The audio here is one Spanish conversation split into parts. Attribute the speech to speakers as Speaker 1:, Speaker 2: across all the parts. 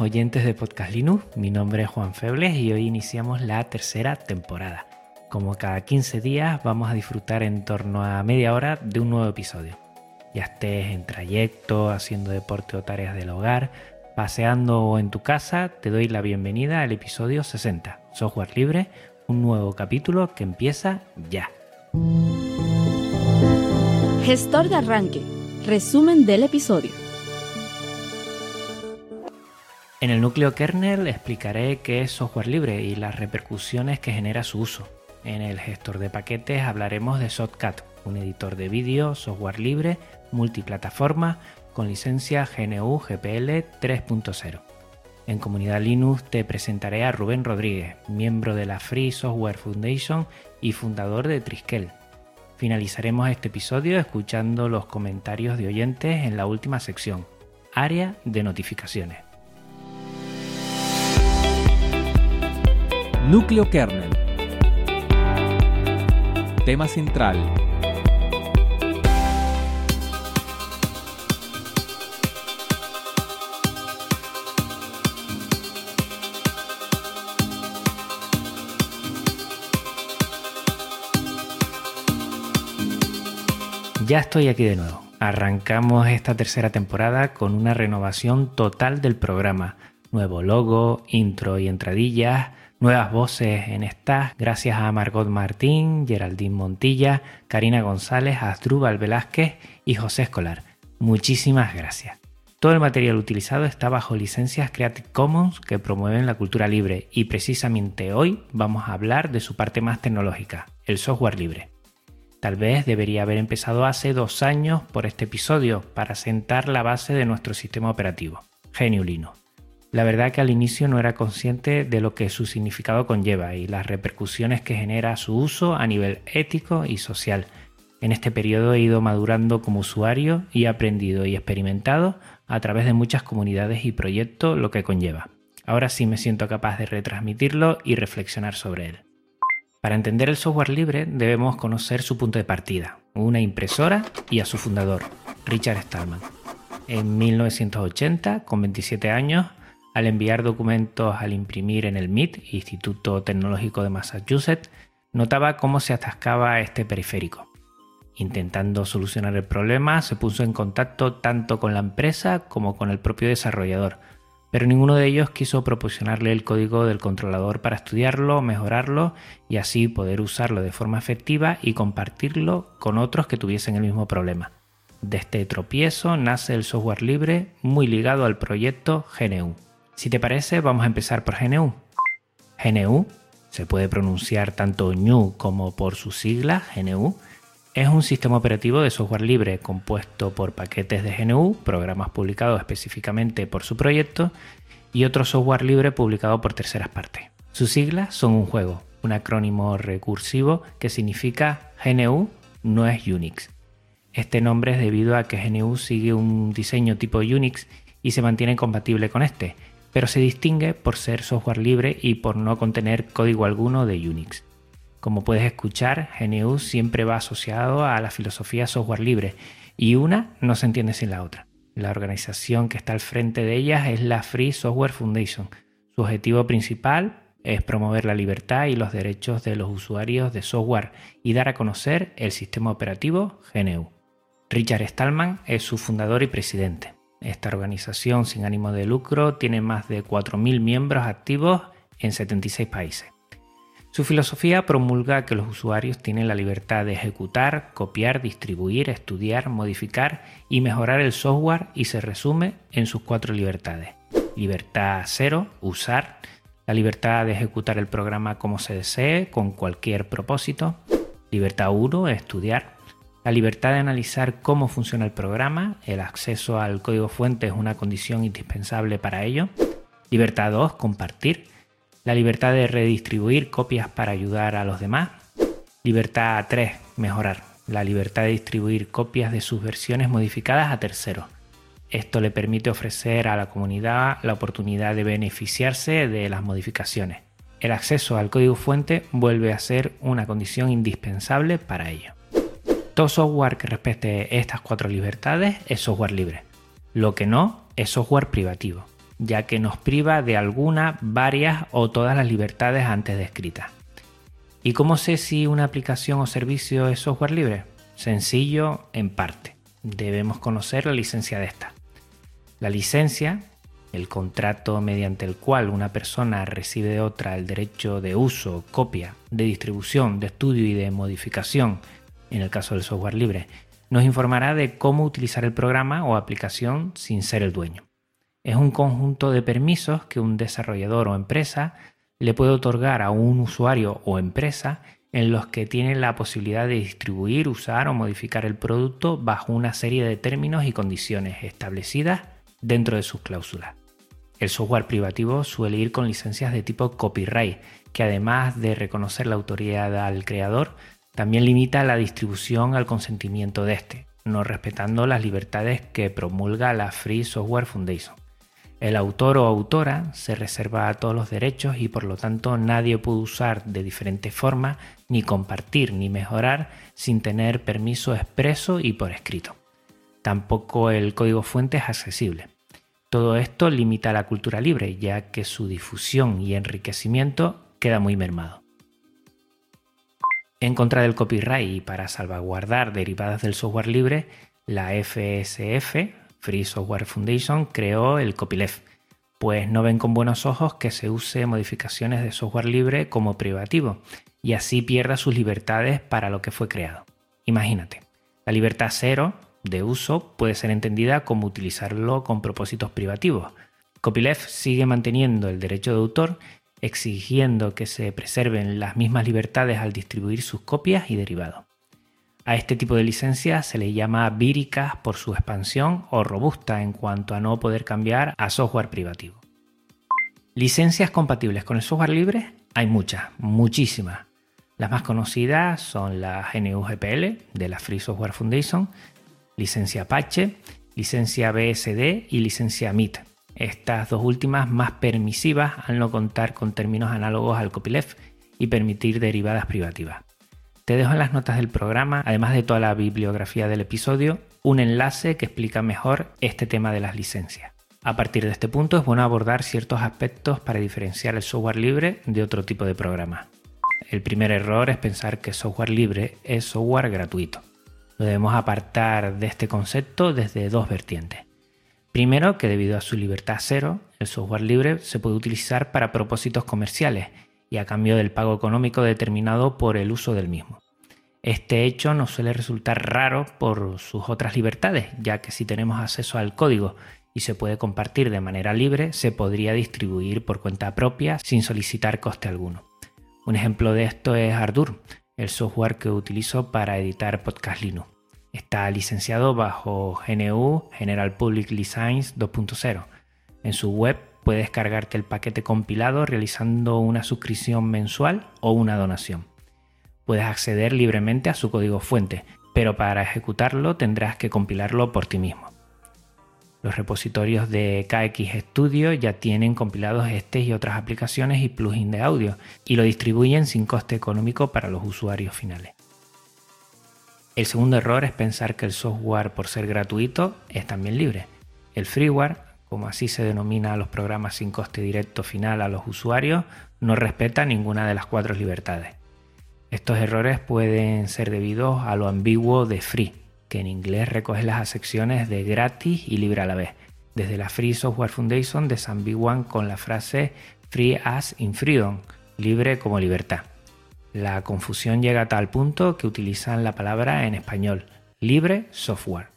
Speaker 1: Oyentes de Podcast Linux, mi nombre es Juan Febles y hoy iniciamos la tercera temporada. Como cada 15 días vamos a disfrutar en torno a media hora de un nuevo episodio. Ya estés en trayecto, haciendo deporte o tareas del hogar, paseando o en tu casa, te doy la bienvenida al episodio 60, Software Libre, un nuevo capítulo que empieza ya.
Speaker 2: Gestor de arranque. Resumen del episodio.
Speaker 1: En el núcleo kernel explicaré qué es software libre y las repercusiones que genera su uso. En el gestor de paquetes hablaremos de Shotcut, un editor de vídeo, software libre, multiplataforma, con licencia GNU GPL 3.0. En Comunidad Linux te presentaré a Rubén Rodríguez, miembro de la Free Software Foundation y fundador de Triskel. Finalizaremos este episodio escuchando los comentarios de oyentes en la última sección, área de notificaciones.
Speaker 3: Núcleo kernel. Tema central.
Speaker 1: Ya estoy aquí de nuevo. Arrancamos esta tercera temporada con una renovación total del programa. Nuevo logo, intro y entradillas, nuevas voces en estas, gracias a Margot Martín, Geraldine Montilla, Karina González, Asdrúbal Velázquez y José Escolar. Muchísimas gracias. Todo el material utilizado está bajo licencias Creative Commons que promueven la cultura libre y precisamente hoy vamos a hablar de su parte más tecnológica, el software libre. Tal vez debería haber empezado hace dos años por este episodio para sentar la base de nuestro sistema operativo, GNU Linux. La verdad que al inicio no era consciente de lo que su significado conlleva y las repercusiones que genera su uso a nivel ético y social. En este periodo he ido madurando como usuario y he aprendido y experimentado a través de muchas comunidades y proyectos lo que conlleva. Ahora sí me siento capaz de retransmitirlo y reflexionar sobre él. Para entender el software libre debemos conocer su punto de partida, una impresora y a su fundador, Richard Stallman. En 1980, con 27 años, al enviar documentos al imprimir en el MIT, Instituto Tecnológico de Massachusetts, notaba cómo se atascaba este periférico. Intentando solucionar el problema, se puso en contacto tanto con la empresa como con el propio desarrollador, pero ninguno de ellos quiso proporcionarle el código del controlador para estudiarlo, mejorarlo y así poder usarlo de forma efectiva y compartirlo con otros que tuviesen el mismo problema. De este tropiezo nace el software libre muy ligado al proyecto GNU. Si te parece, vamos a empezar por GNU. GNU, se puede pronunciar tanto GNU como por su sigla GNU, es un sistema operativo de software libre compuesto por paquetes de GNU, programas publicados específicamente por su proyecto, y otro software libre publicado por terceras partes. Sus siglas son un juego, un acrónimo recursivo que significa GNU no es Unix. Este nombre es debido a que GNU sigue un diseño tipo Unix y se mantiene compatible con este, pero se distingue por ser software libre y por no contener código alguno de Unix. Como puedes escuchar, GNU siempre va asociado a la filosofía software libre y una no se entiende sin la otra. La organización que está al frente de ellas es la Free Software Foundation. Su objetivo principal es promover la libertad y los derechos de los usuarios de software y dar a conocer el sistema operativo GNU. Richard Stallman es su fundador y presidente. Esta organización sin ánimo de lucro tiene más de 4.000 miembros activos en 76 países. Su filosofía promulga que los usuarios tienen la libertad de ejecutar, copiar, distribuir, estudiar, modificar y mejorar el software y se resume en sus cuatro libertades. Libertad cero, usar. La libertad de ejecutar el programa como se desee, con cualquier propósito. Libertad 1, estudiar. La libertad de analizar cómo funciona el programa. El acceso al código fuente es una condición indispensable para ello. Libertad 2, compartir la libertad de redistribuir copias para ayudar a los demás. Libertad 3, mejorar. La libertad de distribuir copias de sus versiones modificadas a terceros. Esto le permite ofrecer a la comunidad la oportunidad de beneficiarse de las modificaciones. El acceso al código fuente vuelve a ser una condición indispensable para ello. Todo software que respete estas cuatro libertades es software libre. Lo que no es software privativo ya que nos priva de alguna, varias o todas las libertades antes descritas. ¿Y cómo sé si una aplicación o servicio es software libre? Sencillo en parte. Debemos conocer la licencia de esta. La licencia, el contrato mediante el cual una persona recibe de otra el derecho de uso, copia, de distribución, de estudio y de modificación, en el caso del software libre, nos informará de cómo utilizar el programa o aplicación sin ser el dueño es un conjunto de permisos que un desarrollador o empresa le puede otorgar a un usuario o empresa en los que tiene la posibilidad de distribuir, usar o modificar el producto bajo una serie de términos y condiciones establecidas dentro de sus cláusulas. El software privativo suele ir con licencias de tipo copyright, que además de reconocer la autoridad al creador, también limita la distribución al consentimiento de este, no respetando las libertades que promulga la Free Software Foundation. El autor o autora se reserva todos los derechos y por lo tanto nadie puede usar de diferente forma, ni compartir, ni mejorar sin tener permiso expreso y por escrito. Tampoco el código fuente es accesible. Todo esto limita la cultura libre, ya que su difusión y enriquecimiento queda muy mermado. En contra del copyright y para salvaguardar derivadas del software libre, la FSF, Free Software Foundation creó el copyleft, pues no ven con buenos ojos que se use modificaciones de software libre como privativo y así pierda sus libertades para lo que fue creado. Imagínate, la libertad cero de uso puede ser entendida como utilizarlo con propósitos privativos. Copyleft sigue manteniendo el derecho de autor, exigiendo que se preserven las mismas libertades al distribuir sus copias y derivados. A este tipo de licencia se le llama víricas por su expansión o robusta en cuanto a no poder cambiar a software privativo. Licencias compatibles con el software libre hay muchas, muchísimas. Las más conocidas son la GNU GPL de la Free Software Foundation, licencia Apache, licencia BSD y licencia MIT. Estas dos últimas más permisivas al no contar con términos análogos al copyleft y permitir derivadas privativas. Te dejo en las notas del programa, además de toda la bibliografía del episodio, un enlace que explica mejor este tema de las licencias. A partir de este punto es bueno abordar ciertos aspectos para diferenciar el software libre de otro tipo de programa. El primer error es pensar que software libre es software gratuito. Lo debemos apartar de este concepto desde dos vertientes. Primero, que debido a su libertad cero, el software libre se puede utilizar para propósitos comerciales y a cambio del pago económico determinado por el uso del mismo. Este hecho nos suele resultar raro por sus otras libertades, ya que si tenemos acceso al código y se puede compartir de manera libre, se podría distribuir por cuenta propia sin solicitar coste alguno. Un ejemplo de esto es Ardour, el software que utilizo para editar Podcast Linux. Está licenciado bajo GNU General Public License 2.0. En su web puedes descargarte el paquete compilado realizando una suscripción mensual o una donación. Puedes acceder libremente a su código fuente, pero para ejecutarlo tendrás que compilarlo por ti mismo. Los repositorios de KX Studio ya tienen compilados este y otras aplicaciones y plugins de audio y lo distribuyen sin coste económico para los usuarios finales. El segundo error es pensar que el software por ser gratuito es también libre. El freeware como así se denomina a los programas sin coste directo final a los usuarios, no respeta ninguna de las cuatro libertades. Estos errores pueden ser debidos a lo ambiguo de free, que en inglés recoge las acepciones de gratis y libre a la vez. Desde la Free Software Foundation desambiguan con la frase free as in freedom, libre como libertad. La confusión llega a tal punto que utilizan la palabra en español, libre software.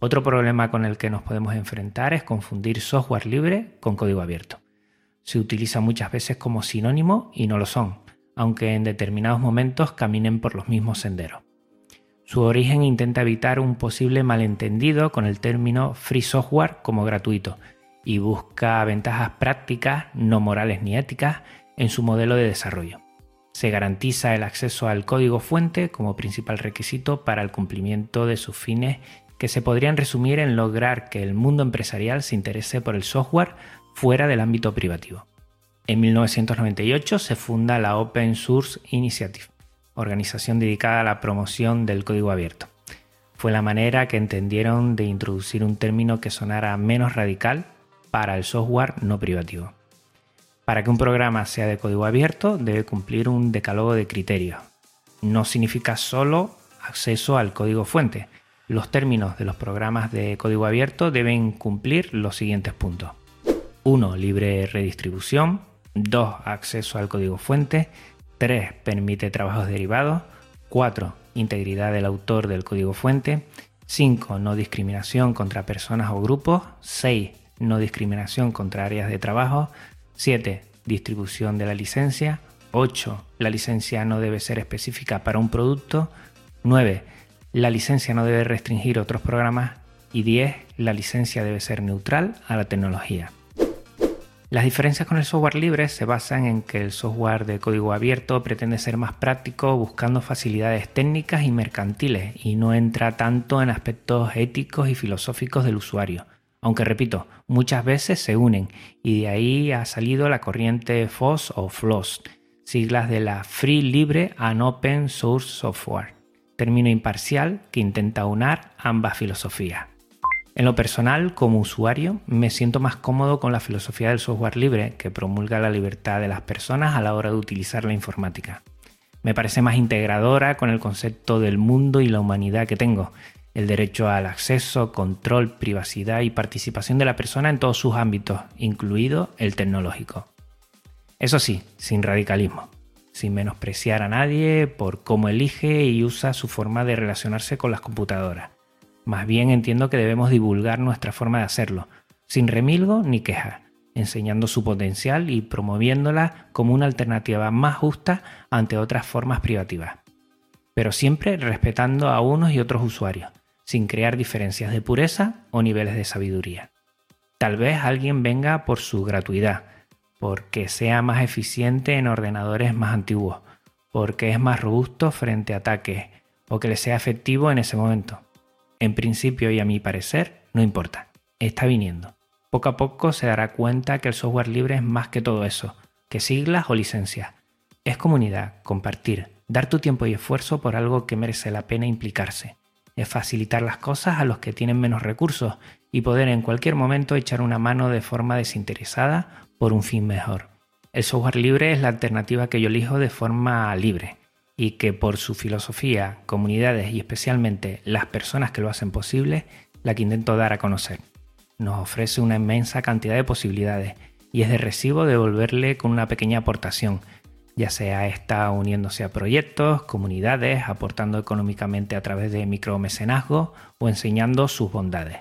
Speaker 1: Otro problema con el que nos podemos enfrentar es confundir software libre con código abierto. Se utiliza muchas veces como sinónimo y no lo son, aunque en determinados momentos caminen por los mismos senderos. Su origen intenta evitar un posible malentendido con el término free software como gratuito y busca ventajas prácticas, no morales ni éticas, en su modelo de desarrollo. Se garantiza el acceso al código fuente como principal requisito para el cumplimiento de sus fines que se podrían resumir en lograr que el mundo empresarial se interese por el software fuera del ámbito privativo. En 1998 se funda la Open Source Initiative, organización dedicada a la promoción del código abierto. Fue la manera que entendieron de introducir un término que sonara menos radical para el software no privativo. Para que un programa sea de código abierto debe cumplir un decálogo de criterios. No significa solo acceso al código fuente. Los términos de los programas de código abierto deben cumplir los siguientes puntos. 1. Libre redistribución. 2. Acceso al código fuente. 3. Permite trabajos derivados. 4. Integridad del autor del código fuente. 5. No discriminación contra personas o grupos. 6 no discriminación contra áreas de trabajo. 7. Distribución de la licencia. 8. La licencia no debe ser específica para un producto. 9. La licencia no debe restringir otros programas. Y 10. La licencia debe ser neutral a la tecnología. Las diferencias con el software libre se basan en que el software de código abierto pretende ser más práctico buscando facilidades técnicas y mercantiles y no entra tanto en aspectos éticos y filosóficos del usuario aunque repito, muchas veces se unen y de ahí ha salido la corriente FOSS o FLOSS, siglas de la Free Libre and Open Source Software, término imparcial que intenta unar ambas filosofías. En lo personal, como usuario, me siento más cómodo con la filosofía del software libre que promulga la libertad de las personas a la hora de utilizar la informática. Me parece más integradora con el concepto del mundo y la humanidad que tengo el derecho al acceso, control, privacidad y participación de la persona en todos sus ámbitos, incluido el tecnológico. Eso sí, sin radicalismo, sin menospreciar a nadie por cómo elige y usa su forma de relacionarse con las computadoras. Más bien entiendo que debemos divulgar nuestra forma de hacerlo, sin remilgo ni queja, enseñando su potencial y promoviéndola como una alternativa más justa ante otras formas privativas. Pero siempre respetando a unos y otros usuarios, sin crear diferencias de pureza o niveles de sabiduría. Tal vez alguien venga por su gratuidad, porque sea más eficiente en ordenadores más antiguos, porque es más robusto frente a ataques o que le sea efectivo en ese momento. En principio y a mi parecer, no importa, está viniendo. Poco a poco se dará cuenta que el software libre es más que todo eso, que siglas o licencias. Es comunidad, compartir, dar tu tiempo y esfuerzo por algo que merece la pena implicarse es facilitar las cosas a los que tienen menos recursos y poder en cualquier momento echar una mano de forma desinteresada por un fin mejor. El software libre es la alternativa que yo elijo de forma libre y que por su filosofía, comunidades y especialmente las personas que lo hacen posible, la que intento dar a conocer. Nos ofrece una inmensa cantidad de posibilidades y es de recibo devolverle con una pequeña aportación ya sea esta uniéndose a proyectos, comunidades, aportando económicamente a través de micromecenazgo o enseñando sus bondades.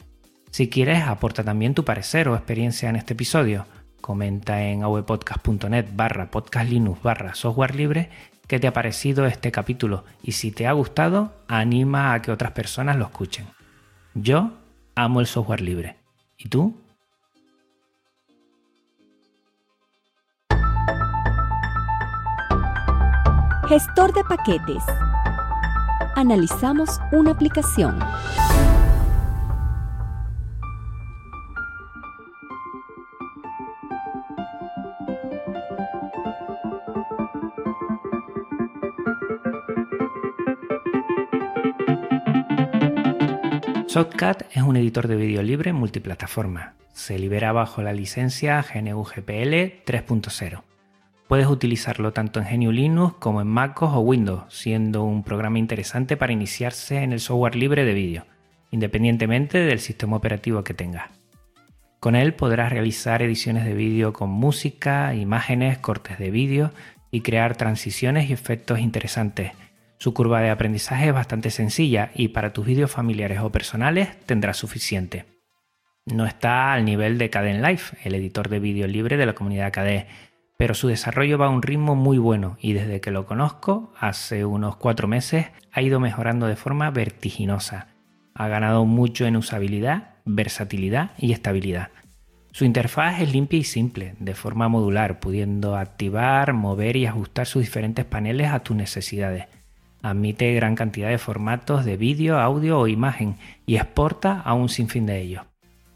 Speaker 1: Si quieres, aporta también tu parecer o experiencia en este episodio. Comenta en avpodcast.net barra podcastlinux barra software libre qué te ha parecido este capítulo y si te ha gustado, anima a que otras personas lo escuchen. Yo amo el software libre. ¿Y tú?
Speaker 2: Gestor de paquetes. Analizamos una aplicación.
Speaker 1: Shotcut es un editor de vídeo libre multiplataforma. Se libera bajo la licencia GNU GPL 3.0. Puedes utilizarlo tanto en GNU Linux como en MacOS o Windows, siendo un programa interesante para iniciarse en el software libre de vídeo, independientemente del sistema operativo que tengas. Con él podrás realizar ediciones de vídeo con música, imágenes, cortes de vídeo y crear transiciones y efectos interesantes. Su curva de aprendizaje es bastante sencilla y para tus vídeos familiares o personales tendrás suficiente. No está al nivel de Life, el editor de vídeo libre de la comunidad KDE, pero su desarrollo va a un ritmo muy bueno y desde que lo conozco, hace unos cuatro meses, ha ido mejorando de forma vertiginosa. Ha ganado mucho en usabilidad, versatilidad y estabilidad. Su interfaz es limpia y simple, de forma modular, pudiendo activar, mover y ajustar sus diferentes paneles a tus necesidades. Admite gran cantidad de formatos de vídeo, audio o imagen y exporta a un sinfín de ellos.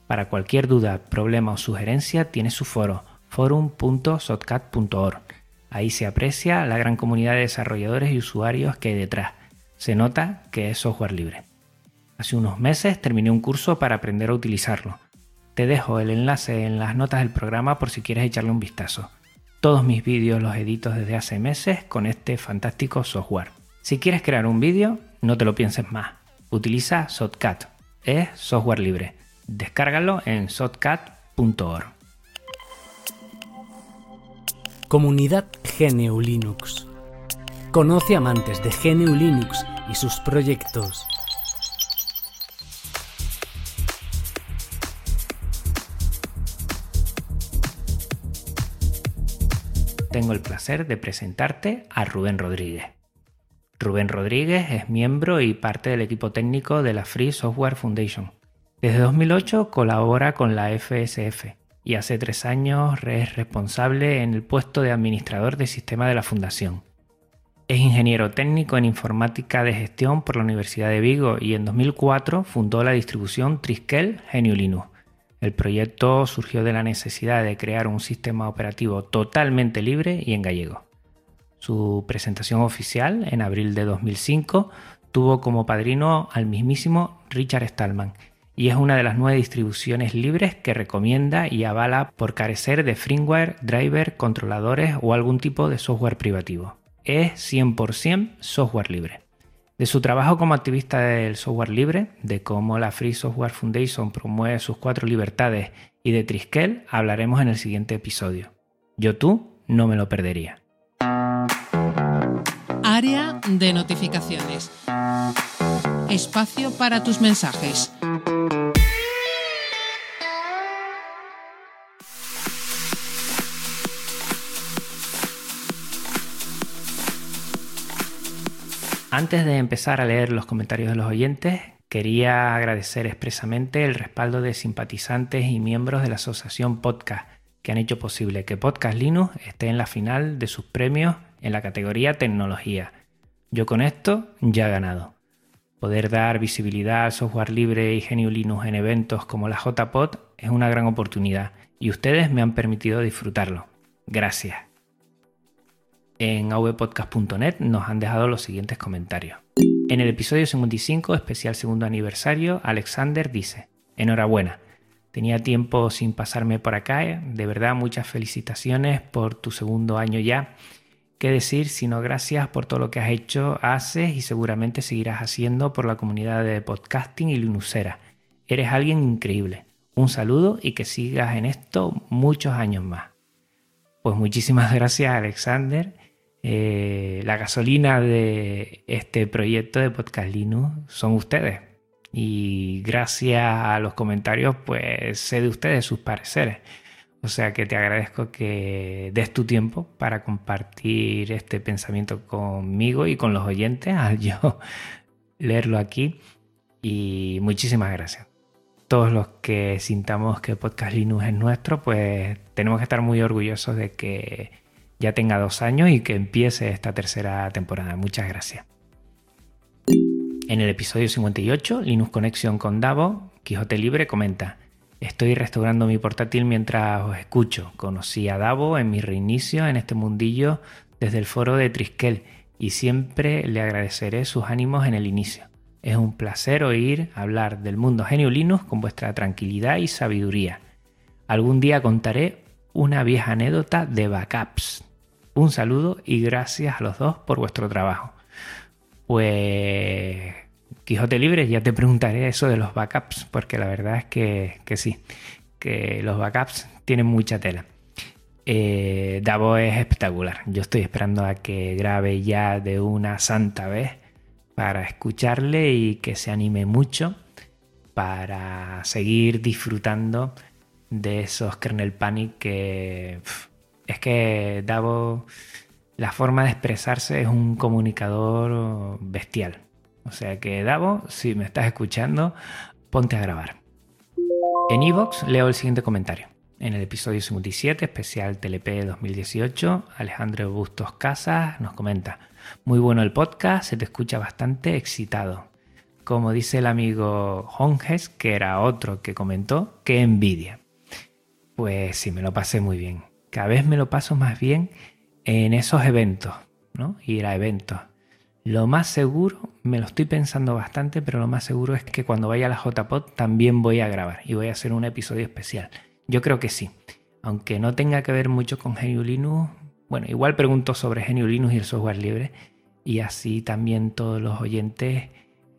Speaker 1: Para cualquier duda, problema o sugerencia tiene su foro forum.sotcat.org. Ahí se aprecia la gran comunidad de desarrolladores y usuarios que hay detrás. Se nota que es software libre. Hace unos meses terminé un curso para aprender a utilizarlo. Te dejo el enlace en las notas del programa por si quieres echarle un vistazo. Todos mis vídeos los edito desde hace meses con este fantástico software. Si quieres crear un vídeo, no te lo pienses más. Utiliza Shotcut. Es software libre. Descárgalo en shotcut.org.
Speaker 4: Comunidad GNU Linux. Conoce amantes de GNU Linux y sus proyectos.
Speaker 1: Tengo el placer de presentarte a Rubén Rodríguez. Rubén Rodríguez es miembro y parte del equipo técnico de la Free Software Foundation. Desde 2008 colabora con la FSF y hace tres años es responsable en el puesto de administrador de sistema de la Fundación. Es ingeniero técnico en informática de gestión por la Universidad de Vigo y en 2004 fundó la distribución Triskel GNU Linux. El proyecto surgió de la necesidad de crear un sistema operativo totalmente libre y en gallego. Su presentación oficial, en abril de 2005, tuvo como padrino al mismísimo Richard Stallman y es una de las nueve distribuciones libres que recomienda y avala por carecer de firmware, driver, controladores o algún tipo de software privativo. Es 100% software libre. De su trabajo como activista del software libre, de cómo la Free Software Foundation promueve sus cuatro libertades y de Triskel hablaremos en el siguiente episodio. Yo tú no me lo perdería.
Speaker 5: Área de notificaciones. Espacio para tus mensajes.
Speaker 1: Antes de empezar a leer los comentarios de los oyentes, quería agradecer expresamente el respaldo de simpatizantes y miembros de la Asociación Podcast que han hecho posible que Podcast Linux esté en la final de sus premios en la categoría tecnología. Yo con esto ya he ganado. Poder dar visibilidad al software libre y GNU Linux en eventos como la JPod es una gran oportunidad y ustedes me han permitido disfrutarlo. Gracias. En avpodcast.net nos han dejado los siguientes comentarios. En el episodio 55, especial segundo aniversario, Alexander dice, enhorabuena, tenía tiempo sin pasarme por acá, ¿eh? de verdad muchas felicitaciones por tu segundo año ya qué decir, sino gracias por todo lo que has hecho, haces y seguramente seguirás haciendo por la comunidad de podcasting y Linuxera. Eres alguien increíble. Un saludo y que sigas en esto muchos años más. Pues muchísimas gracias Alexander. Eh, la gasolina de este proyecto de Podcast Linux son ustedes. Y gracias a los comentarios, pues sé de ustedes sus pareceres. O sea que te agradezco que des tu tiempo para compartir este pensamiento conmigo y con los oyentes al yo leerlo aquí. Y muchísimas gracias. Todos los que sintamos que Podcast Linux es nuestro, pues tenemos que estar muy orgullosos de que ya tenga dos años y que empiece esta tercera temporada. Muchas gracias. En el episodio 58, Linux Conexión con Davo, Quijote Libre comenta. Estoy restaurando mi portátil mientras os escucho. Conocí a Davo en mi reinicio en este mundillo desde el foro de Triskel y siempre le agradeceré sus ánimos en el inicio. Es un placer oír hablar del mundo genio Linux con vuestra tranquilidad y sabiduría. Algún día contaré una vieja anécdota de backups. Un saludo y gracias a los dos por vuestro trabajo. Pues Quijote Libre, ya te preguntaré eso de los backups, porque la verdad es que, sí, que los backups tienen mucha tela. Eh, Davo es espectacular. Yo estoy esperando a que grabe ya de una santa vez para escucharle y que se anime mucho para seguir disfrutando de esos kernel panic que es que Davo la forma de expresarse es un comunicador bestial. O sea que Davo, si me estás escuchando, ponte a grabar. En Evox leo el siguiente comentario. En el episodio 57, especial TLP 2018, Alejandro Bustos Casas nos comenta, muy bueno el podcast, se te escucha bastante excitado. Como dice el amigo Honges, que era otro que comentó, qué envidia. Pues sí, me lo pasé muy bien. Cada vez me lo paso más bien en esos eventos, ¿no? Ir a eventos. Lo más seguro, me lo estoy pensando bastante, pero lo más seguro es que cuando vaya a la JPod también voy a grabar y voy a hacer un episodio especial. Yo creo que sí. Aunque no tenga que ver mucho con GNU Linux, bueno, igual pregunto sobre GNU Linux y el software libre y así también todos los oyentes,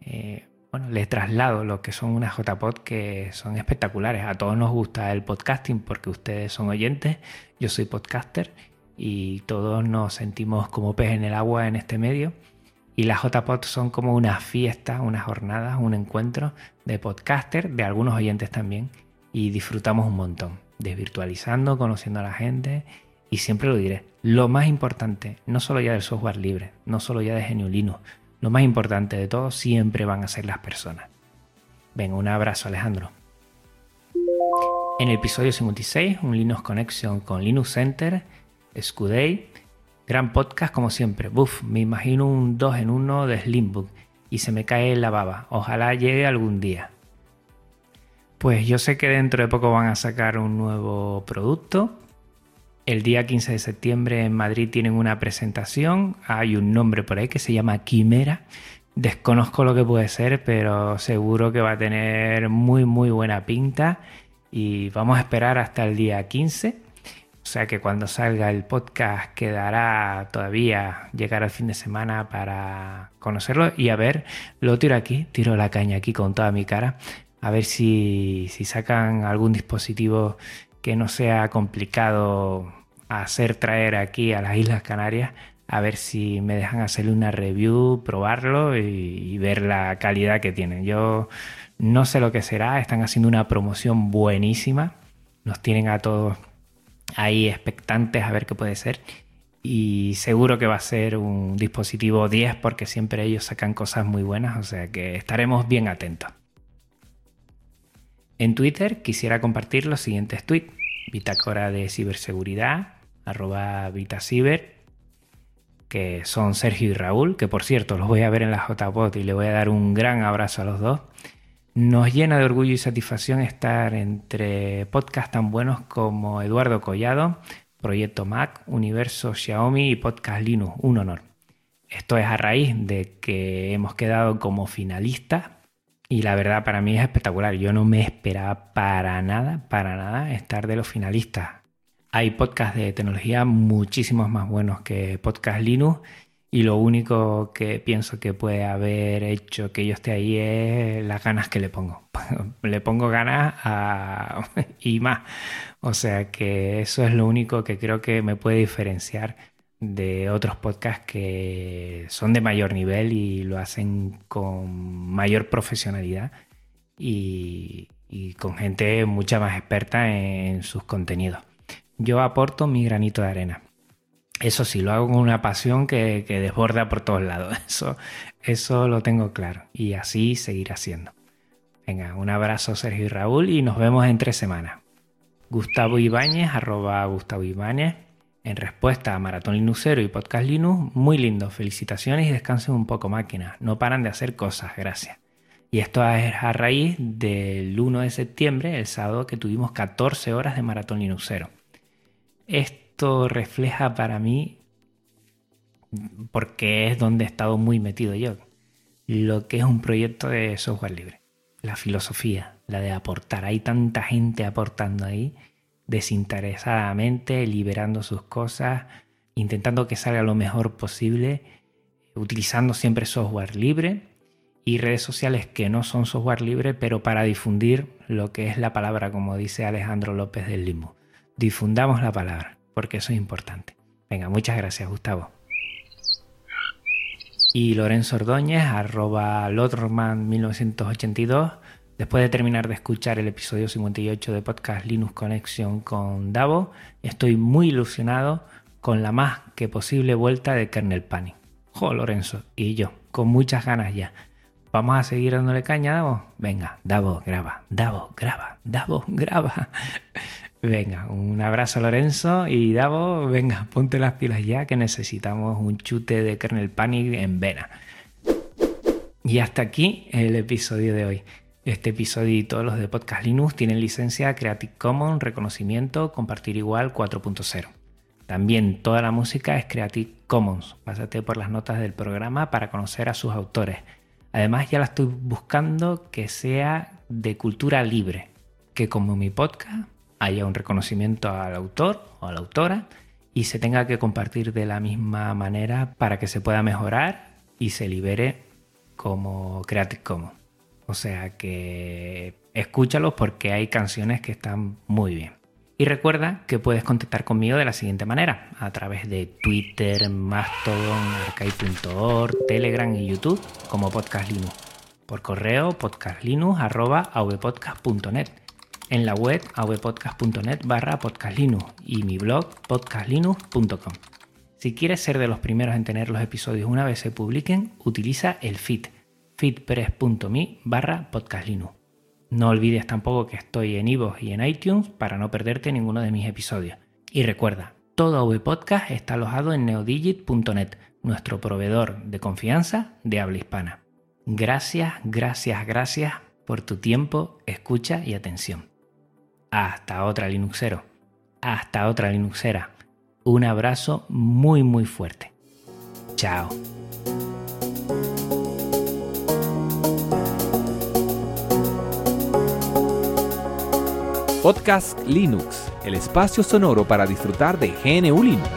Speaker 1: eh, bueno, les traslado lo que son unas JPod que son espectaculares. A todos nos gusta el podcasting porque ustedes son oyentes, yo soy podcaster y todos nos sentimos como pez en el agua en este medio. Y las JPod son como una fiesta, unas jornadas, un encuentro de podcaster, de algunos oyentes también, y disfrutamos un montón, desvirtualizando, conociendo a la gente y siempre lo diré, lo más importante, no solo ya del software libre, no solo ya de GNU Linux, lo más importante de todo siempre van a ser las personas. Venga, un abrazo Alejandro. En el episodio 56, un Linux Connection con Linux Center, Scuday, gran podcast como siempre. Buf, me imagino un 2 en 1 de Slimbook y se me cae la baba. Ojalá llegue algún día. Pues yo sé que dentro de poco van a sacar un nuevo producto. El día 15 de septiembre en Madrid tienen una presentación. Hay un nombre por ahí que se llama Quimera. Desconozco lo que puede ser, pero seguro que va a tener muy muy buena pinta. Y vamos a esperar hasta el día 15. O sea que cuando salga el podcast quedará todavía llegar al fin de semana para conocerlo y a ver, lo tiro aquí, tiro la caña aquí con toda mi cara a ver si, sacan algún dispositivo que no sea complicado hacer traer aquí a las Islas Canarias, a ver si me dejan hacerle una review, probarlo y, ver la calidad que tienen. Yo no sé lo que será, están haciendo una promoción buenísima, nos tienen a todos ahí expectantes a ver qué puede ser. Y seguro que va a ser un dispositivo 10 porque siempre ellos sacan cosas muy buenas, o sea que estaremos bien atentos. En Twitter quisiera compartir los siguientes tweets. Bitácora de ciberseguridad, arroba Vitaciber, que son Sergio y Raúl, que por cierto los voy a ver en la JPOT y le voy a dar un gran abrazo a los dos. Nos llena de orgullo y satisfacción estar entre podcasts tan buenos como Eduardo Collado, Proyecto Mac, Universo Xiaomi y Podcast Linux. Un honor. Esto es a raíz de que hemos quedado como finalistas y la verdad para mí es espectacular. Yo no me esperaba para nada, para nada estar de los finalistas. Hay podcasts de tecnología muchísimos más buenos que Podcast Linux y lo único que pienso que puede haber hecho que yo esté ahí es las ganas que le pongo. le pongo ganas y más. O sea que eso es lo único que creo que me puede diferenciar de otros podcasts que son de mayor nivel y lo hacen con mayor profesionalidad y, con gente mucha más experta en sus contenidos. Yo aporto mi granito de arena. Eso sí, lo hago con una pasión que, desborda por todos lados. Eso, eso lo tengo claro. Y así seguirá siendo. Venga, un abrazo Sergio y Raúl y nos vemos en tres semanas. Gustavo Ibáñez, arroba Gustavo Ibáñez en respuesta a Maratón Linuxero y Podcast Linux, muy lindo, felicitaciones y descansen un poco máquina, no paran de hacer cosas, gracias. Y esto es a raíz del 1 de septiembre, el sábado que tuvimos 14 horas de Maratón Linuxero. Esto refleja para mí, porque es donde he estado muy metido yo, lo que es un proyecto de software libre. La filosofía, la de aportar. Hay tanta gente aportando ahí desinteresadamente, liberando sus cosas, intentando que salga lo mejor posible, utilizando siempre software libre y redes sociales que no son software libre, pero para difundir lo que es la palabra, como dice Alejandro López del Limbo. Difundamos la palabra. porque eso es importante. Venga, muchas gracias, Gustavo. Y Lorenzo Ordóñez, arroba Lotrman1982. Después de terminar de escuchar el episodio 58 de Podcast Linux Connection con Davo, estoy muy ilusionado con la más que posible vuelta de Kernel Panic. Jo, Lorenzo, y yo, con muchas ganas ya. Vamos a seguir dándole caña, Davo. Venga, Davo, graba, Davo, graba, Davo, graba. Venga, un abrazo Lorenzo y Davo, venga, ponte las pilas ya que necesitamos un chute de kernel panic en vena. Y hasta aquí el episodio de hoy. Este episodio y todos los de Podcast Linux tienen licencia Creative Commons, reconocimiento, compartir igual 4.0. También toda la música es Creative Commons. Pásate por las notas del programa para conocer a sus autores. Además ya la estoy buscando que sea de cultura libre, que como mi podcast haya un reconocimiento al autor o a la autora y se tenga que compartir de la misma manera para que se pueda mejorar y se libere como Creative Commons. O sea que escúchalos porque hay canciones que están muy bien. Y recuerda que puedes contactar conmigo de la siguiente manera, a través de Twitter, Mastodon, arcade.org, Telegram y YouTube como Podcast Linux. Por correo podcastlinux.avpodcast.net en la web avpodcast.net barra podcastlinux y mi blog podcastlinux.com. Si quieres ser de los primeros en tener los episodios una vez se publiquen, utiliza el feed feedpress.me barra podcastlinux. No olvides tampoco que estoy en iVoox y en iTunes para no perderte ninguno de mis episodios. Y recuerda, todo AV está alojado en neodigit.net, nuestro proveedor de confianza de habla hispana. Gracias, gracias, gracias por tu tiempo, escucha y atención. Hasta otra Linuxero. Hasta otra Linuxera. Un abrazo muy muy fuerte. Chao.
Speaker 3: Podcast Linux, el espacio sonoro para disfrutar de GNU Linux.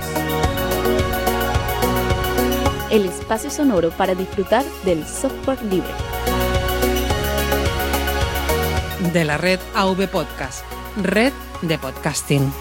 Speaker 6: El espacio sonoro para disfrutar del software libre.
Speaker 5: De la red AV Podcast red de podcasting.